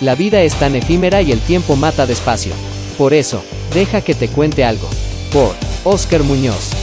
La vida es tan efímera y el tiempo mata despacio. Por eso, deja que te cuente algo. Por Oscar Muñoz.